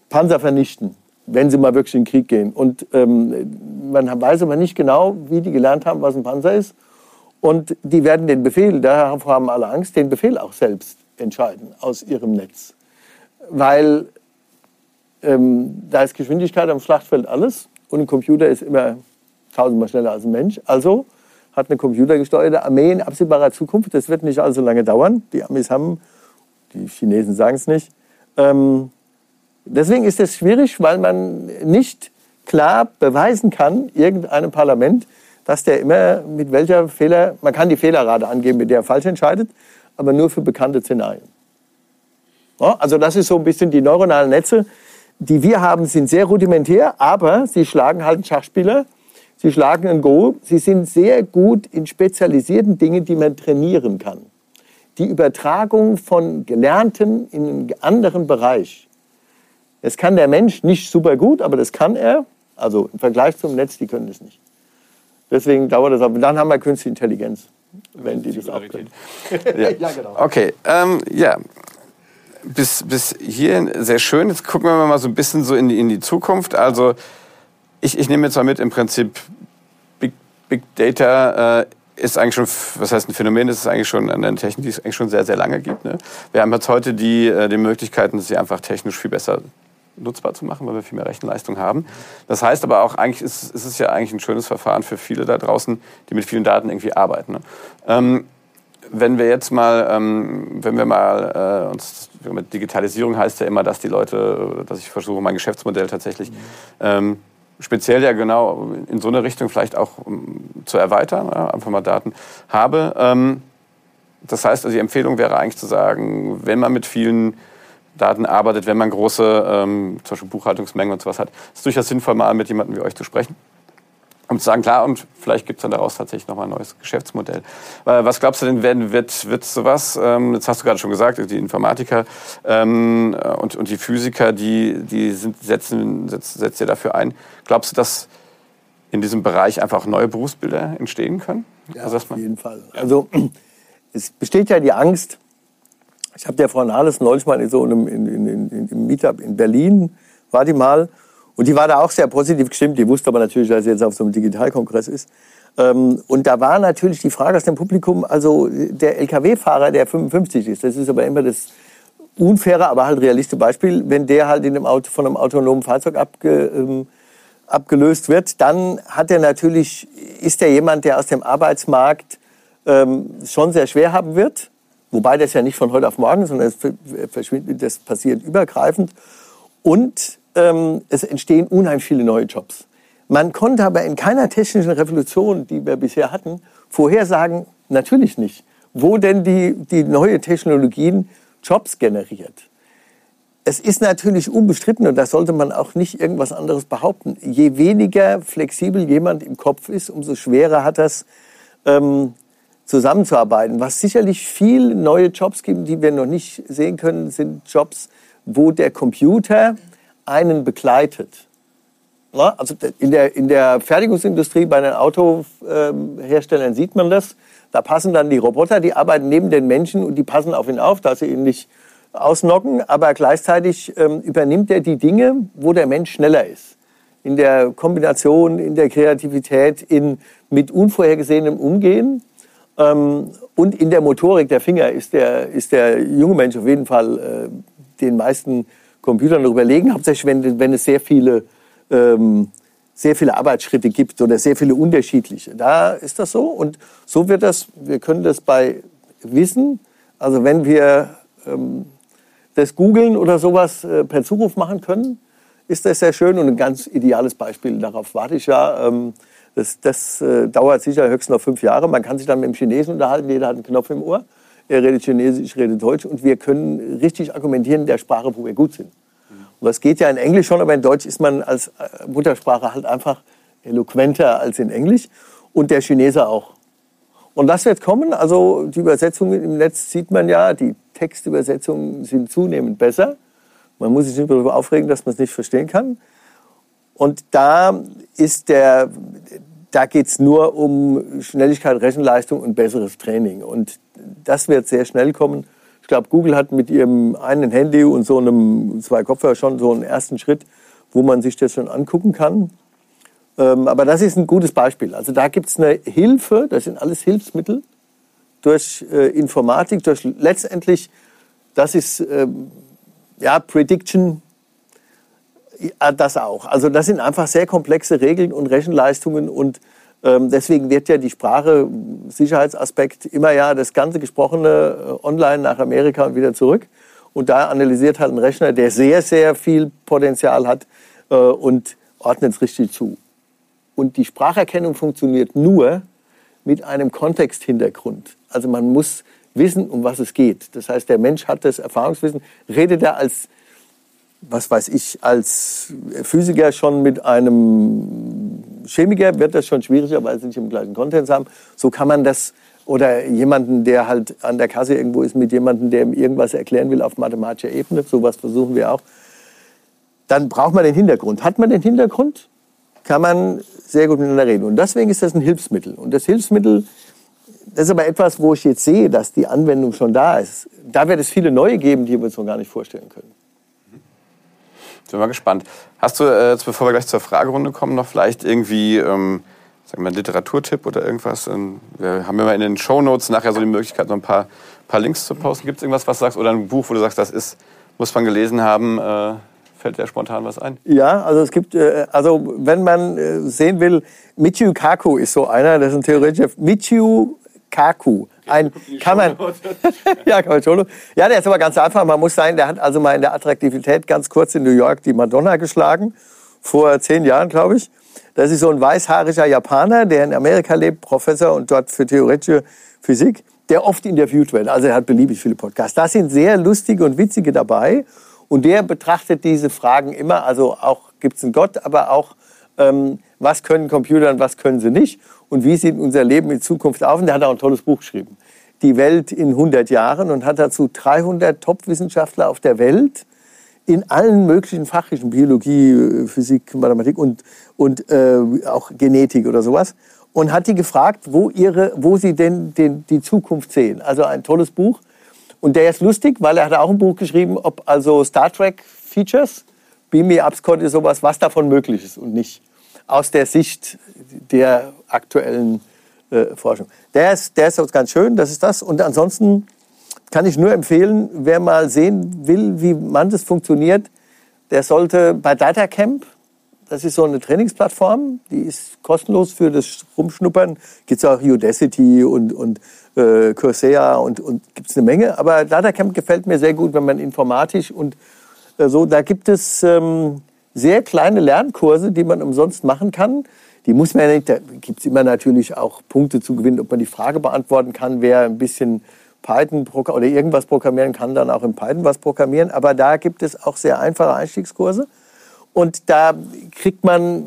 Panzer vernichten, wenn sie mal wirklich in den Krieg gehen. Und ähm, man weiß aber nicht genau, wie die gelernt haben, was ein Panzer ist. Und die werden den Befehl, davor haben alle Angst, den Befehl auch selbst entscheiden aus ihrem Netz. Weil ähm, da ist Geschwindigkeit am Schlachtfeld alles und ein Computer ist immer tausendmal schneller als ein Mensch. Also hat eine computergesteuerte Armee in absehbarer Zukunft, das wird nicht allzu lange dauern. Die Amis haben, die Chinesen sagen es nicht. Ähm, deswegen ist es schwierig, weil man nicht klar beweisen kann, irgendeinem Parlament, dass der immer mit welcher Fehler, man kann die Fehlerrate angeben, mit der er falsch entscheidet, aber nur für bekannte Szenarien. Ja, also das ist so ein bisschen die neuronalen Netze, die wir haben, sind sehr rudimentär, aber sie schlagen halt einen Schachspieler, sie schlagen einen Go, sie sind sehr gut in spezialisierten Dingen, die man trainieren kann. Die Übertragung von Gelernten in einen anderen Bereich. Das kann der Mensch nicht super gut, aber das kann er. Also im Vergleich zum Netz, die können das nicht. Deswegen dauert das. Aber dann haben wir Künstliche Intelligenz, wenn die das auch können. ja. ja, genau. Okay, ähm, ja. Bis, bis hierhin sehr schön. Jetzt gucken wir mal so ein bisschen so in die, in die Zukunft. Also ich, ich nehme jetzt mal mit, im Prinzip Big, Big Data äh, ist eigentlich schon, was heißt ein Phänomen, ist es eigentlich schon eine Technik, die es eigentlich schon sehr, sehr lange gibt. Ne? Wir haben jetzt heute die, äh, die Möglichkeiten, sie einfach technisch viel besser nutzbar zu machen, weil wir viel mehr Rechenleistung haben. Das heißt aber auch, eigentlich ist, ist es ja eigentlich ein schönes Verfahren für viele da draußen, die mit vielen Daten irgendwie arbeiten. Ne? Ähm, wenn wir jetzt mal, ähm, wenn wir mal äh, uns mit Digitalisierung heißt ja immer, dass die Leute, dass ich versuche, mein Geschäftsmodell tatsächlich mhm. ähm, speziell ja genau in so eine Richtung vielleicht auch um, zu erweitern, ja, einfach mal Daten habe. Ähm, das heißt, also die Empfehlung wäre eigentlich zu sagen, wenn man mit vielen Daten arbeitet, wenn man große, ähm, zum Beispiel Buchhaltungsmengen und sowas hat, ist es durchaus sinnvoll, mal mit jemandem wie euch zu sprechen. Um zu sagen, klar, und vielleicht gibt es dann daraus tatsächlich nochmal ein neues Geschäftsmodell. Äh, was glaubst du denn, werden, wird, wird sowas, ähm, jetzt hast du gerade schon gesagt, die Informatiker ähm, und, und die Physiker, die, die sind, setzen, setzt, setzt ihr dafür ein. Glaubst du, dass in diesem Bereich einfach neue Berufsbilder entstehen können? Ja, also, auf jeden Fall. Also (clears throat) es besteht ja die Angst, ich habe der Frau Nahles neulich mal in so einem in, in, in, im Meetup in Berlin, war die mal, und die war da auch sehr positiv gestimmt. Die wusste aber natürlich, dass sie jetzt auf so einem Digitalkongress ist. Ähm, und da war natürlich die Frage aus dem Publikum, also der Lkw-Fahrer, der 55 ist, das ist aber immer das unfaire, aber halt realistische Beispiel, wenn der halt in einem Auto, von einem autonomen Fahrzeug abge, ähm, abgelöst wird, dann hat er natürlich, ist er jemand, der aus dem Arbeitsmarkt ähm, schon sehr schwer haben wird. Wobei das ja nicht von heute auf morgen, sondern verschwindet, das passiert übergreifend. Und ähm, es entstehen unheimlich viele neue Jobs. Man konnte aber in keiner technischen Revolution, die wir bisher hatten, vorhersagen, natürlich nicht, wo denn die, die neue Technologien Jobs generiert. Es ist natürlich unbestritten, und da sollte man auch nicht irgendwas anderes behaupten, je weniger flexibel jemand im Kopf ist, umso schwerer hat das, ähm, zusammenzuarbeiten. Was sicherlich viele neue Jobs gibt, die wir noch nicht sehen können, sind Jobs, wo der Computer einen begleitet. Na, also in der, in der Fertigungsindustrie bei den Autoherstellern sieht man das. Da passen dann die Roboter, die arbeiten neben den Menschen und die passen auf ihn auf, dass sie ihn nicht ausnocken. Aber gleichzeitig ähm, übernimmt er die Dinge, wo der Mensch schneller ist. In der Kombination, in der Kreativität, in mit unvorhergesehenem Umgehen. Ähm, und in der Motorik der Finger ist der, ist der junge Mensch auf jeden Fall äh, den meisten Computern überlegen, hauptsächlich wenn, wenn es sehr viele, ähm, sehr viele Arbeitsschritte gibt oder sehr viele unterschiedliche. Da ist das so und so wird das, wir können das bei Wissen, also wenn wir ähm, das googeln oder sowas äh, per Zuruf machen können, ist das sehr schön und ein ganz ideales Beispiel. Darauf warte ich ja. Ähm, das, das äh, dauert sicher höchstens noch fünf Jahre. Man kann sich dann mit dem Chinesen unterhalten, jeder hat einen Knopf im Ohr. Er redet Chinesisch, ich rede Deutsch und wir können richtig argumentieren in der Sprache, wo wir gut sind. Und das geht ja in Englisch schon, aber in Deutsch ist man als äh, Muttersprache halt einfach eloquenter als in Englisch und der Chinese auch. Und das wird kommen. Also die Übersetzungen im Netz sieht man ja, die Textübersetzungen sind zunehmend besser. Man muss sich nicht darüber aufregen, dass man es nicht verstehen kann. Und da ist der, da geht es nur um Schnelligkeit, Rechenleistung und besseres Training. Und das wird sehr schnell kommen. Ich glaube, Google hat mit ihrem einen Handy und so einem zwei Kopfhörer schon so einen ersten Schritt, wo man sich das schon angucken kann. Ähm, aber das ist ein gutes Beispiel. Also da gibt es eine Hilfe, das sind alles Hilfsmittel durch äh, Informatik, durch letztendlich, das ist ähm, ja Prediction, das auch. Also das sind einfach sehr komplexe Regeln und Rechenleistungen und ähm, deswegen wird ja die Sprache, Sicherheitsaspekt, immer ja das ganze Gesprochene äh, online nach Amerika und wieder zurück. Und da analysiert halt ein Rechner, der sehr, sehr viel Potenzial hat äh, und ordnet es richtig zu. Und die Spracherkennung funktioniert nur mit einem Kontexthintergrund. Also man muss wissen, um was es geht. Das heißt, der Mensch hat das Erfahrungswissen. Redet er als was weiß ich, als Physiker schon mit einem Chemiker wird das schon schwieriger, weil sie nicht im gleichen Content haben. So kann man das oder jemanden, der halt an der Kasse irgendwo ist, mit jemandem, der ihm irgendwas erklären will auf mathematischer Ebene. Sowas versuchen wir auch. Dann braucht man den Hintergrund. Hat man den Hintergrund, kann man sehr gut miteinander reden. Und deswegen ist das ein Hilfsmittel. Und das Hilfsmittel, das ist aber etwas, wo ich jetzt sehe, dass die Anwendung schon da ist. Da wird es viele neue geben, die wir uns noch gar nicht vorstellen können. Ich bin mal gespannt. Hast du, äh, jetzt, bevor wir gleich zur Fragerunde kommen, noch vielleicht irgendwie ähm, sagen wir, einen Literaturtipp oder irgendwas? Ähm, wir haben immer in den Shownotes nachher so die Möglichkeit, noch ein paar, paar Links zu posten. Gibt es irgendwas, was du sagst? Oder ein Buch, wo du sagst, das ist, muss man gelesen haben? Äh, fällt dir spontan was ein? Ja, also es gibt, äh, also wenn man äh, sehen will, Michio Kaku ist so einer, das ist ein Theoretiker. Michio Kaku. Ein, kann man, (laughs) ja, kann man schon. Ja, der ist aber ganz einfach. Man muss sagen, der hat also mal in der Attraktivität ganz kurz in New York die Madonna geschlagen. Vor zehn Jahren, glaube ich. Das ist so ein weißhaariger Japaner, der in Amerika lebt, Professor und dort für theoretische Physik, der oft interviewt wird. Also er hat beliebig viele Podcasts. Da sind sehr lustige und witzige dabei. Und der betrachtet diese Fragen immer, also auch gibt es einen Gott, aber auch ähm, was können Computer und was können sie nicht und wie sieht unser Leben in Zukunft aus. Und der hat auch ein tolles Buch geschrieben, Die Welt in 100 Jahren und hat dazu 300 Top-Wissenschaftler auf der Welt in allen möglichen Fachrichtungen, Biologie, Physik, Mathematik und, und äh, auch Genetik oder sowas, und hat die gefragt, wo, ihre, wo sie denn den, die Zukunft sehen. Also ein tolles Buch. Und der ist lustig, weil er hat auch ein Buch geschrieben, ob also Star Trek Features, Beam Me Up sowas, was davon möglich ist und nicht aus der Sicht der aktuellen äh, Forschung. Der ist, der ist ganz schön, das ist das. Und ansonsten kann ich nur empfehlen, wer mal sehen will, wie man das funktioniert, der sollte bei DataCamp, das ist so eine Trainingsplattform, die ist kostenlos für das Rumschnuppern. Gibt es auch Udacity und, und äh, Coursera und, und gibt es eine Menge. Aber DataCamp gefällt mir sehr gut, wenn man informatisch und äh, so, da gibt es ähm, sehr kleine Lernkurse, die man umsonst machen kann. Die muss man ja nicht, da gibt es immer natürlich auch Punkte zu gewinnen, ob man die Frage beantworten kann, wer ein bisschen Python oder irgendwas programmieren kann, dann auch in Python was programmieren. Aber da gibt es auch sehr einfache Einstiegskurse. Und da kriegt man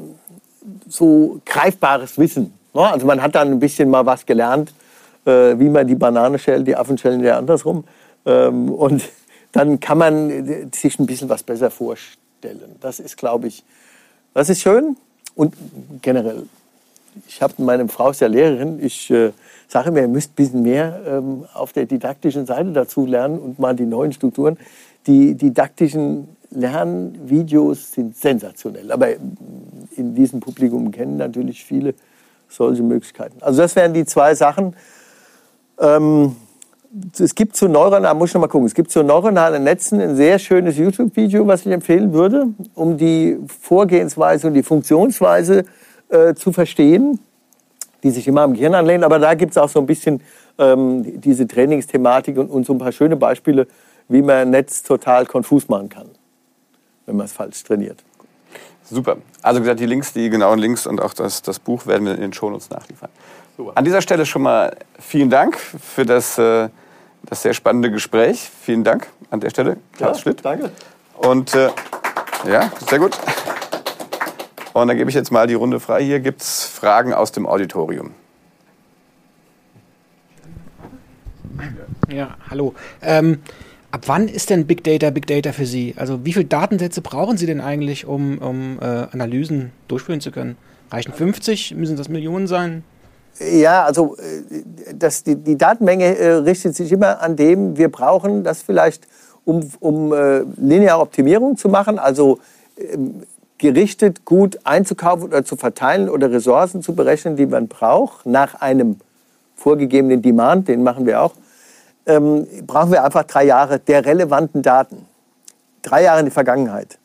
so greifbares Wissen. Ne? Also man hat dann ein bisschen mal was gelernt, äh, wie man die Banane schält, die Affen schälen ja andersrum. Ähm, und dann kann man sich ein bisschen was besser vorstellen stellen. Das ist, glaube ich, das ist schön und generell. Ich habe meine Frau ist ja Lehrerin. Ich äh, sage mir, ihr müsst ein bisschen mehr ähm, auf der didaktischen Seite dazu lernen und mal die neuen Strukturen. Die didaktischen Lernvideos sind sensationell. Aber in diesem Publikum kennen natürlich viele solche Möglichkeiten. Also das wären die zwei Sachen. Ähm, es gibt zu neuronalen, muss ich noch mal gucken, es gibt zu neuronalen Netzen ein sehr schönes YouTube-Video, was ich empfehlen würde, um die Vorgehensweise und die Funktionsweise äh, zu verstehen, die sich immer am Gehirn anlehnen. Aber da gibt es auch so ein bisschen ähm, diese Trainingsthematik und, und so ein paar schöne Beispiele, wie man ein Netz total konfus machen kann, wenn man es falsch trainiert. Super. Also gesagt, die Links, die genauen Links und auch das, das Buch werden wir in den Shownotes nachliefern. Super. An dieser Stelle schon mal vielen Dank für das äh, das sehr spannende Gespräch. Vielen Dank an der Stelle, Klaus ja, Schlitt. Danke. Und äh, ja, sehr gut. Und dann gebe ich jetzt mal die Runde frei. Hier gibt es Fragen aus dem Auditorium. Ja, hallo. Ähm, Ab wann ist denn Big Data Big Data für Sie? Also wie viele Datensätze brauchen Sie denn eigentlich, um, um äh, Analysen durchführen zu können? Reichen 50? Müssen das Millionen sein? Ja, also äh, das, die, die Datenmenge äh, richtet sich immer an dem, wir brauchen das vielleicht, um, um äh, lineare Optimierung zu machen, also ähm, gerichtet gut einzukaufen oder zu verteilen oder Ressourcen zu berechnen, die man braucht, nach einem vorgegebenen Demand, den machen wir auch, ähm, brauchen wir einfach drei Jahre der relevanten Daten. Drei Jahre in die Vergangenheit.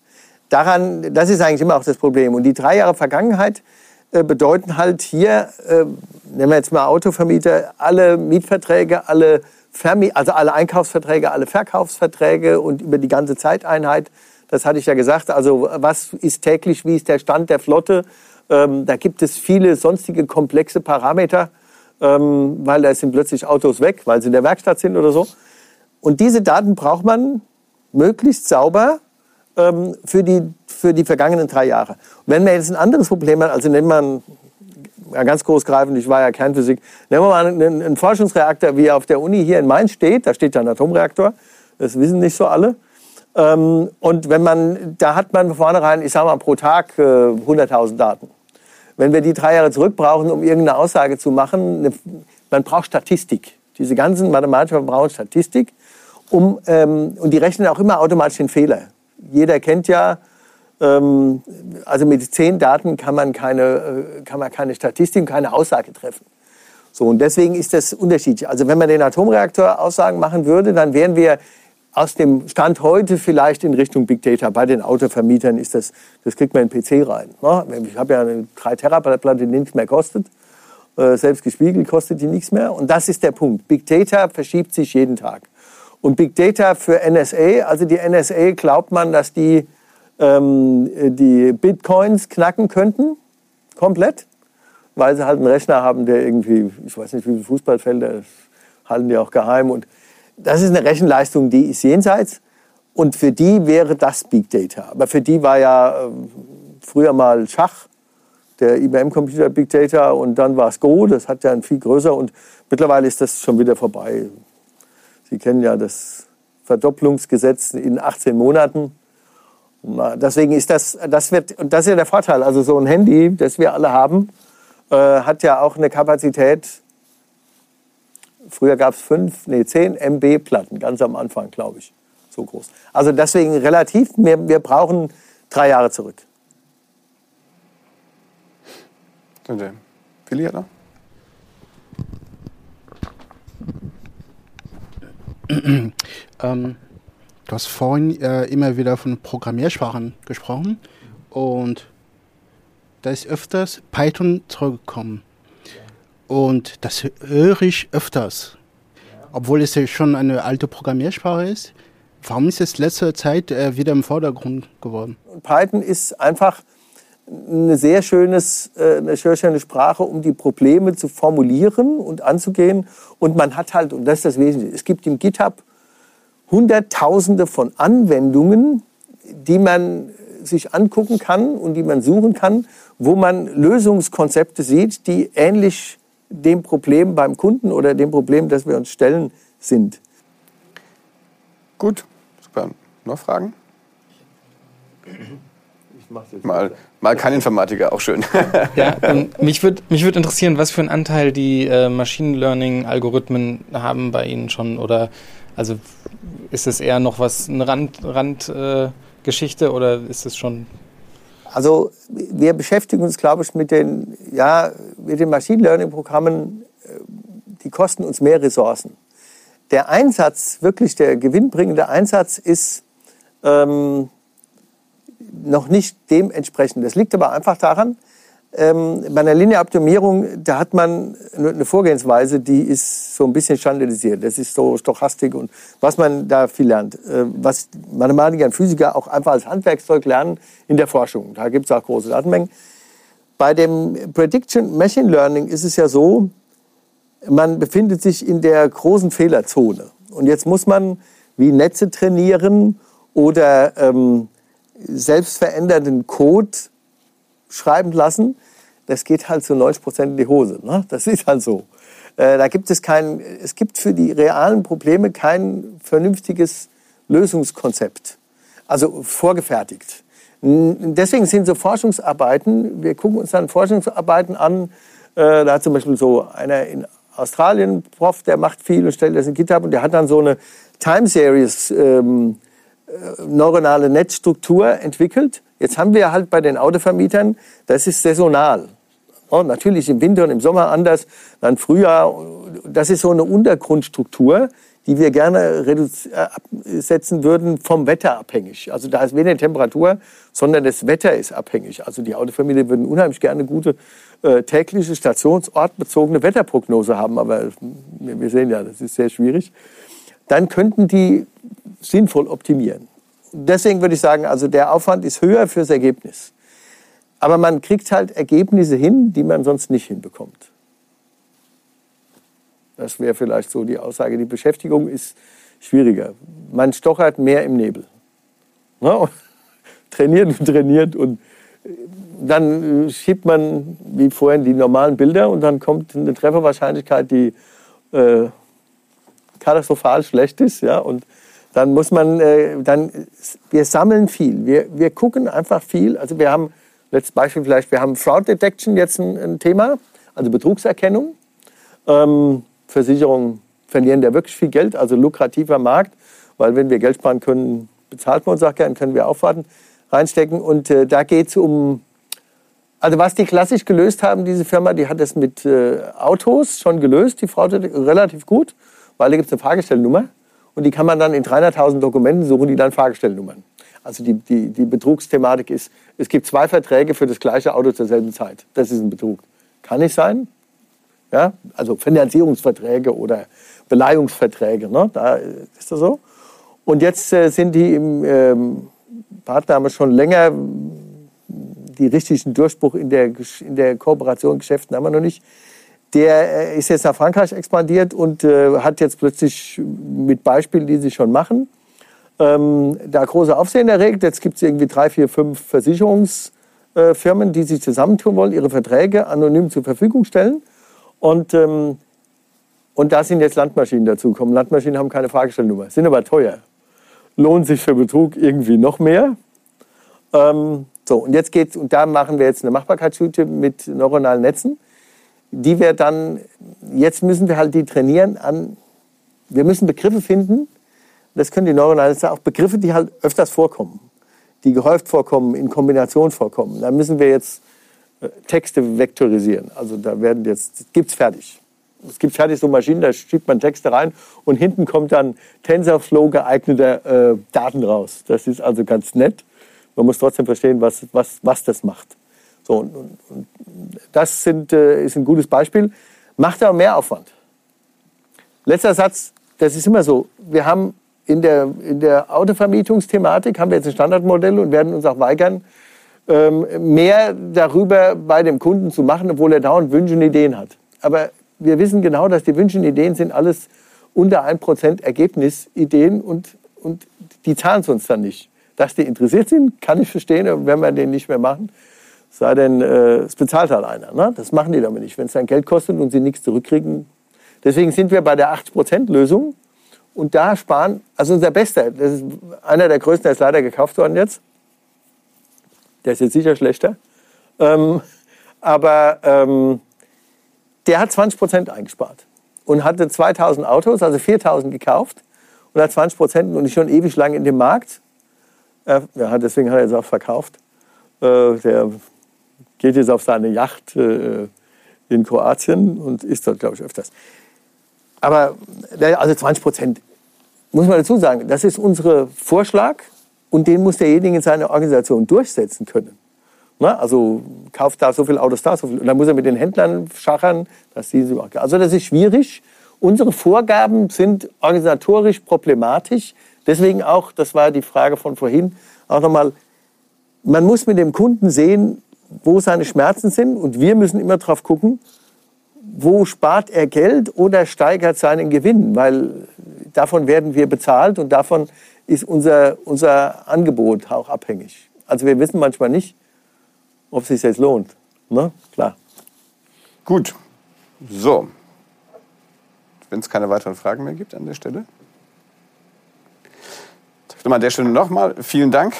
Daran, das ist eigentlich immer auch das Problem. Und die drei Jahre Vergangenheit bedeuten halt hier, äh, nehmen wir jetzt mal Autovermieter, alle Mietverträge, alle Vermi also alle Einkaufsverträge, alle Verkaufsverträge und über die ganze Zeiteinheit. Das hatte ich ja gesagt. Also was ist täglich, wie ist der Stand der Flotte? Ähm, da gibt es viele sonstige komplexe Parameter, ähm, weil da sind plötzlich Autos weg, weil sie in der Werkstatt sind oder so. Und diese Daten braucht man möglichst sauber ähm, für, die, für die vergangenen drei Jahre. Und wenn man jetzt ein anderes Problem hat, also nennt man ja, ganz großgreifend, ich war ja Kernphysik, nehmen wir mal einen, einen Forschungsreaktor, wie er auf der Uni hier in Mainz steht, da steht ja ein Atomreaktor, das wissen nicht so alle. Ähm, und wenn man, da hat man vornherein, ich sage mal, pro Tag äh, 100.000 Daten. Wenn wir die drei Jahre zurück brauchen, um irgendeine Aussage zu machen, eine, man braucht Statistik. Diese ganzen Mathematiker brauchen Statistik, um, ähm, und die rechnen auch immer automatisch den Fehler jeder kennt ja, ähm, also mit zehn Daten kann man keine, äh, kann man keine Statistik, keine Aussage treffen. So, und deswegen ist das unterschiedlich. Also wenn man den Atomreaktor Aussagen machen würde, dann wären wir aus dem Stand heute vielleicht in Richtung Big Data. Bei den Autovermietern ist das, das kriegt man in den PC rein. Ne? Ich habe ja eine 3 Terabyte Platte, die nichts mehr kostet. Äh, selbst gespiegelt kostet die nichts mehr. Und das ist der Punkt. Big Data verschiebt sich jeden Tag. Und Big Data für NSA, also die NSA glaubt man, dass die ähm, die Bitcoins knacken könnten, komplett, weil sie halt einen Rechner haben, der irgendwie, ich weiß nicht, wie viele Fußballfelder, halten die auch geheim. Und das ist eine Rechenleistung, die ist jenseits. Und für die wäre das Big Data. Aber für die war ja äh, früher mal Schach, der IBM-Computer Big Data, und dann war es Go, das hat ja ein viel größer. Und mittlerweile ist das schon wieder vorbei. Sie kennen ja das Verdopplungsgesetz in 18 Monaten. Deswegen ist das, das wird, und das ist ja der Vorteil. Also so ein Handy, das wir alle haben, äh, hat ja auch eine Kapazität. Früher gab es fünf, nee, zehn MB Platten, ganz am Anfang, glaube ich. So groß. Also deswegen relativ, wir, wir brauchen drei Jahre zurück. Willi hat ähm, du hast vorhin äh, immer wieder von Programmiersprachen gesprochen und da ist öfters Python zurückgekommen. Und das höre ich öfters, obwohl es ja schon eine alte Programmiersprache ist. Warum ist es letzte Zeit äh, wieder im Vordergrund geworden? Python ist einfach eine sehr, schönes, äh, eine sehr schöne Sprache, um die Probleme zu formulieren und anzugehen. Und man hat halt, und das ist das Wesentliche, es gibt im GitHub Hunderttausende von Anwendungen, die man sich angucken kann und die man suchen kann, wo man Lösungskonzepte sieht, die ähnlich dem Problem beim Kunden oder dem Problem, das wir uns stellen, sind. Gut, super. Noch Fragen? Mal, mal kein Informatiker, auch schön. ja, ähm, mich würde mich würd interessieren, was für einen Anteil die äh, Machine Learning-Algorithmen haben bei Ihnen schon. Oder also ist es eher noch was, eine Randgeschichte Rand, äh, oder ist es schon. Also wir beschäftigen uns, glaube ich, mit den, ja, mit den Machine Learning-Programmen, äh, die kosten uns mehr Ressourcen. Der Einsatz, wirklich der gewinnbringende Einsatz ist, ähm, noch nicht dementsprechend. Das liegt aber einfach daran, ähm, bei einer Linearoptimierung, da hat man eine Vorgehensweise, die ist so ein bisschen standardisiert. Das ist so Stochastik und was man da viel lernt. Äh, was Mathematiker und Physiker auch einfach als Handwerkszeug lernen in der Forschung. Da gibt es auch große Datenmengen. Bei dem Prediction Machine Learning ist es ja so, man befindet sich in der großen Fehlerzone. Und jetzt muss man wie Netze trainieren oder ähm, selbstverändernden Code schreiben lassen, das geht halt zu 90 Prozent in die Hose. Ne? Das ist halt so. Äh, da gibt es kein, es gibt für die realen Probleme kein vernünftiges Lösungskonzept, also vorgefertigt. Deswegen sind so Forschungsarbeiten, wir gucken uns dann Forschungsarbeiten an, äh, da hat zum Beispiel so einer in Australien, Prof, der macht viel und stellt das in GitHub und der hat dann so eine Time Series ähm, äh, neuronale Netzstruktur entwickelt. Jetzt haben wir halt bei den Autovermietern, das ist saisonal. Oh, natürlich im Winter und im Sommer anders, dann Frühjahr. Das ist so eine Untergrundstruktur, die wir gerne äh, setzen würden, vom Wetter abhängig. Also da ist weniger Temperatur, sondern das Wetter ist abhängig. Also die Autofamilie würden unheimlich gerne gute äh, tägliche stationsortbezogene Wetterprognose haben, aber wir sehen ja, das ist sehr schwierig. Dann könnten die sinnvoll optimieren. Deswegen würde ich sagen, also der Aufwand ist höher fürs Ergebnis. Aber man kriegt halt Ergebnisse hin, die man sonst nicht hinbekommt. Das wäre vielleicht so die Aussage. Die Beschäftigung ist schwieriger. Man stochert mehr im Nebel. Ne? (laughs) Trainiert und trainiert und dann schiebt man, wie vorhin, die normalen Bilder und dann kommt eine Trefferwahrscheinlichkeit, die äh, katastrophal schlecht ist. Ja? Und dann muss man, äh, dann, wir sammeln viel. Wir, wir gucken einfach viel. Also wir haben, letztes Beispiel vielleicht, wir haben Fraud Detection jetzt ein, ein Thema, also Betrugserkennung. Ähm, Versicherungen verlieren da wirklich viel Geld, also lukrativer Markt, weil wenn wir Geld sparen können, bezahlt man uns auch gern, können wir aufwarten, reinstecken. Und äh, da geht es um, also was die klassisch gelöst haben, diese Firma, die hat das mit äh, Autos schon gelöst, die Frau relativ gut, weil da gibt es eine Fahrgestellnummer und die kann man dann in 300.000 Dokumenten suchen, die dann Fahrgestellnummern. Also die, die, die Betrugsthematik ist, es gibt zwei Verträge für das gleiche Auto zur selben Zeit. Das ist ein Betrug. Kann nicht sein, ja? Also Finanzierungsverträge oder Beleihungsverträge, ne? da ist das so. Und jetzt äh, sind die im ähm, Partner haben schon länger die richtigen Durchbruch in der, in der Kooperation Geschäften haben wir noch nicht. Der äh, ist jetzt nach Frankreich expandiert und äh, hat jetzt plötzlich mit Beispielen, die sie schon machen, ähm, da große Aufsehen erregt. Jetzt gibt es irgendwie drei, vier, fünf Versicherungsfirmen, die sich zusammentun wollen, ihre Verträge anonym zur Verfügung stellen und, ähm, und da sind jetzt Landmaschinen dazugekommen. Landmaschinen haben keine Fahrgestellnummer, sind aber teuer. Lohnt sich für Betrug irgendwie noch mehr. Ähm, so, und jetzt geht's, und da machen wir jetzt eine Machbarkeitsstudie mit neuronalen Netzen, die wir dann, jetzt müssen wir halt die trainieren an, wir müssen Begriffe finden, das können die neuronalen Netze auch Begriffe, die halt öfters vorkommen, die gehäuft vorkommen, in Kombination vorkommen. Da müssen wir jetzt Texte vektorisieren. Also da werden jetzt, gibt's fertig. Es gibt fertig so Maschinen, da schiebt man Texte rein und hinten kommt dann TensorFlow geeigneter äh, Daten raus. Das ist also ganz nett. Man muss trotzdem verstehen, was, was, was das macht. So, und, und, und das sind, äh, ist ein gutes Beispiel. Macht aber mehr Aufwand. Letzter Satz, das ist immer so. Wir haben in der, in der Autovermietungsthematik haben wir jetzt ein Standardmodell und werden uns auch weigern, ähm, mehr darüber bei dem Kunden zu machen, obwohl er dauernd Wünsche und Ideen hat. Aber wir wissen genau, dass die Wünsche und Ideen sind alles unter 1% Ergebnisideen und, und die zahlen es uns dann nicht. Dass die interessiert sind, kann ich verstehen, wenn wir den nicht mehr machen. Sei denn, äh, es bezahlt halt einer. Ne? Das machen die damit nicht. Wenn es dann Geld kostet und sie nichts zurückkriegen. Deswegen sind wir bei der 80%-Lösung. Und da sparen, also unser Bester, das ist einer der größten, der ist leider gekauft worden jetzt. Der ist jetzt sicher schlechter. Ähm, aber ähm, der hat 20 Prozent eingespart und hatte 2000 Autos, also 4000 gekauft und hat 20 Prozent und ist schon ewig lang in dem Markt. Äh, ja, deswegen hat er jetzt auch verkauft. Äh, der geht jetzt auf seine Yacht äh, in Kroatien und ist dort, glaube ich, öfters. Aber also 20 Prozent, muss man dazu sagen, das ist unser Vorschlag und den muss derjenige in seiner Organisation durchsetzen können. Na, also kauft da so viele Autos da, so viel. Und dann muss er mit den Händlern schachern, dass die sie Also das ist schwierig. Unsere Vorgaben sind organisatorisch problematisch. Deswegen auch, das war die Frage von vorhin, auch nochmal, man muss mit dem Kunden sehen, wo seine Schmerzen sind. Und wir müssen immer drauf gucken, wo spart er Geld oder steigert seinen Gewinn, weil davon werden wir bezahlt und davon ist unser, unser Angebot auch abhängig. Also wir wissen manchmal nicht, ob es sich jetzt lohnt. Ne? Klar. Gut. So. Wenn es keine weiteren Fragen mehr gibt an der Stelle. Dann an der Stelle nochmal vielen Dank.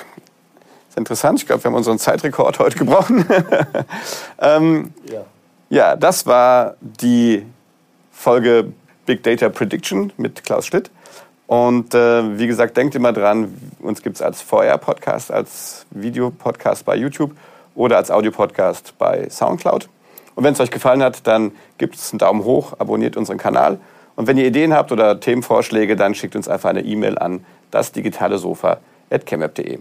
Ist interessant. Ich glaube, wir haben unseren Zeitrekord heute gebrochen. (laughs) ähm, ja. ja, das war die Folge Big Data Prediction mit Klaus Schlitt. Und äh, wie gesagt, denkt immer dran, uns gibt es als VR-Podcast, als Videopodcast bei YouTube oder als Audiopodcast bei Soundcloud. Und wenn es euch gefallen hat, dann gibt es einen Daumen hoch, abonniert unseren Kanal. Und wenn ihr Ideen habt oder Themenvorschläge, dann schickt uns einfach eine E-Mail an dasdigitalesofa.chemweb.de.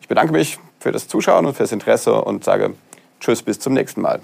Ich bedanke mich für das Zuschauen und fürs Interesse und sage Tschüss, bis zum nächsten Mal.